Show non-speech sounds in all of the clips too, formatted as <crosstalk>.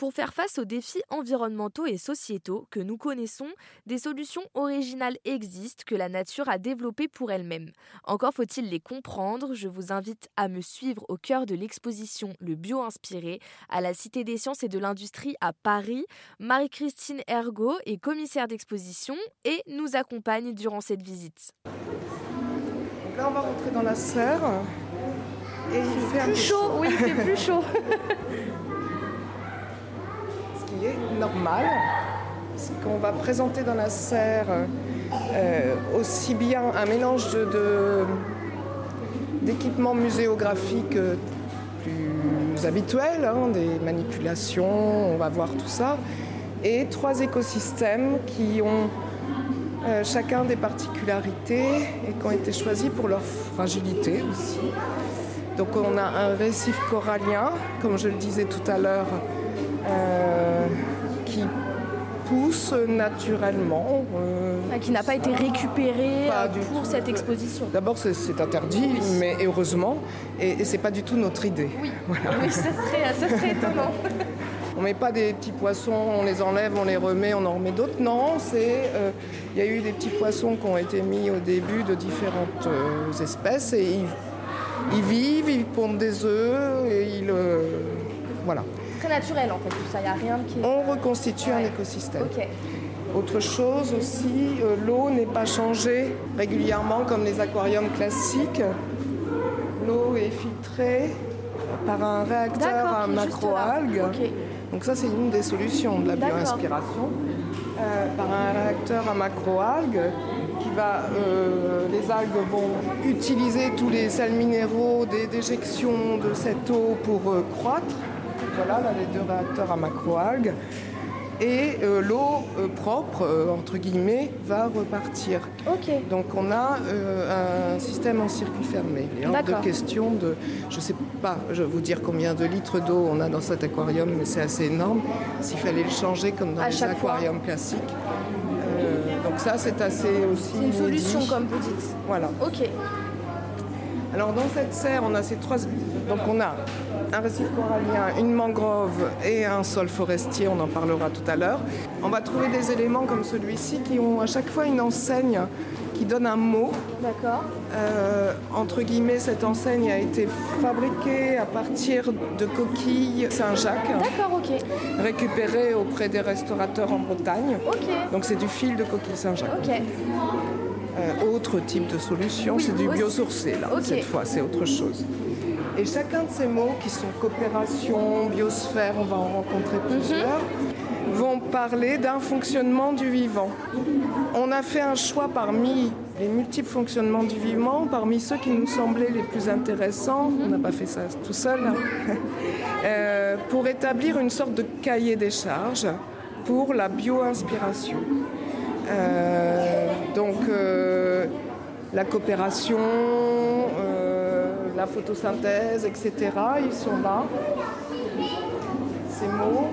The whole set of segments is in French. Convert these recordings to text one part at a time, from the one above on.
Pour faire face aux défis environnementaux et sociétaux que nous connaissons, des solutions originales existent que la nature a développées pour elle-même. Encore faut-il les comprendre. Je vous invite à me suivre au cœur de l'exposition Le Bio Inspiré à la Cité des Sciences et de l'Industrie à Paris. Marie-Christine Ergo est commissaire d'exposition et nous accompagne durant cette visite. là, on va rentrer dans la serre. Et il fait plus chaud, oui, il fait plus chaud. <laughs> normal. C'est qu'on va présenter dans la serre euh, aussi bien un mélange de, d'équipements muséographiques euh, plus habituels, hein, des manipulations, on va voir tout ça, et trois écosystèmes qui ont euh, chacun des particularités et qui ont été choisis pour leur fragilité aussi. Donc on a un récif corallien, comme je le disais tout à l'heure, euh, qui pousse naturellement. Euh, ah, qui n'a pas été récupéré euh, pour cette exposition. D'abord, c'est interdit, mais heureusement, et, c'est pas du tout notre idée. Oui, <laughs> oui ça, serait, ça serait étonnant. <laughs> On met pas des petits poissons, on les enlève, on les remet, on en remet d'autres. Non, c'est il y a eu des petits poissons qui ont été mis au début de différentes espèces et ils, ils, vivent, ils pondent des œufs et ils voilà très naturel en fait tout ça, il n'y a rien qui... On reconstitue un écosystème. Autre chose aussi, euh, l'eau n'est pas changée régulièrement comme les aquariums classiques. L'eau est filtrée par un réacteur à macroalgues. Donc ça c'est une des solutions de la bioinspiration. Euh, par un réacteur à macroalgues qui va, euh, les algues vont utiliser tous les sels minéraux des déjections de cette eau pour croître voilà, là, les deux réacteurs à macroalgues. Et euh, l'eau euh, propre, euh, entre guillemets, va repartir. Donc on a un système en circuit fermé. Il est hors de question de, je ne sais pas, je vais vous dire combien de litres d'eau on a dans cet aquarium, mais c'est assez énorme. S'il fallait le changer comme dans les aquariums classiques. donc ça, c'est assez aussi. C'est une solution, comme vous dites. Voilà. Ok. Alors dans cette serre, on a ces trois. Donc on a un récif corallien, une mangrove et un sol forestier, on en parlera tout à l'heure. On va trouver des éléments comme celui-ci qui ont à chaque fois une enseigne qui donne un mot. D'accord. Euh, entre guillemets, cette enseigne a été fabriquée à partir de coquilles Saint-Jacques. D'accord, ok. Récupérées auprès des restaurateurs en Bretagne. Ok. Donc c'est du fil de coquille Saint-Jacques. Ok. Euh, autre type de solution, c'est du biosourcé là, cette fois, c'est autre chose. Et chacun de ces mots, qui sont coopération, biosphère, on va en rencontrer mhm. plusieurs, vont parler d'un fonctionnement du vivant. On a fait un choix parmi les multiples fonctionnements du vivant, parmi ceux qui nous semblaient les plus intéressants, on n'a pas fait ça tout seul, hein. <laughs> euh, pour établir une sorte de cahier des charges pour la bio-inspiration. Euh, donc euh, la coopération, la photosynthèse, etc. Ils sont là. Ces mots.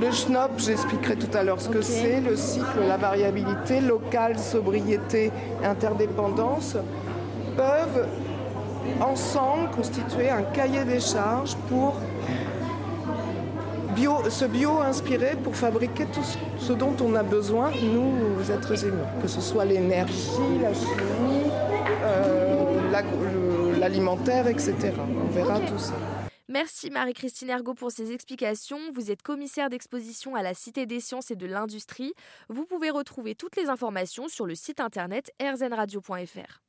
Le schnopp, j'expliquerai tout à l'heure ce que c'est, le cycle, la variabilité, locale, sobriété, interdépendance, peuvent ensemble constituer un cahier des charges pour bio, se bio-inspirer pour fabriquer tout ce dont on a besoin, nous, êtres humains, que ce soit l'énergie, la chimie, euh, la, l'alimentaire, etc. On verra tout ça. Merci Marie-Christine Ergo pour ces explications. Vous êtes commissaire d'exposition à la Cité des sciences et de l'industrie. Vous pouvez retrouver toutes les informations sur le site internet rzenradio.fr.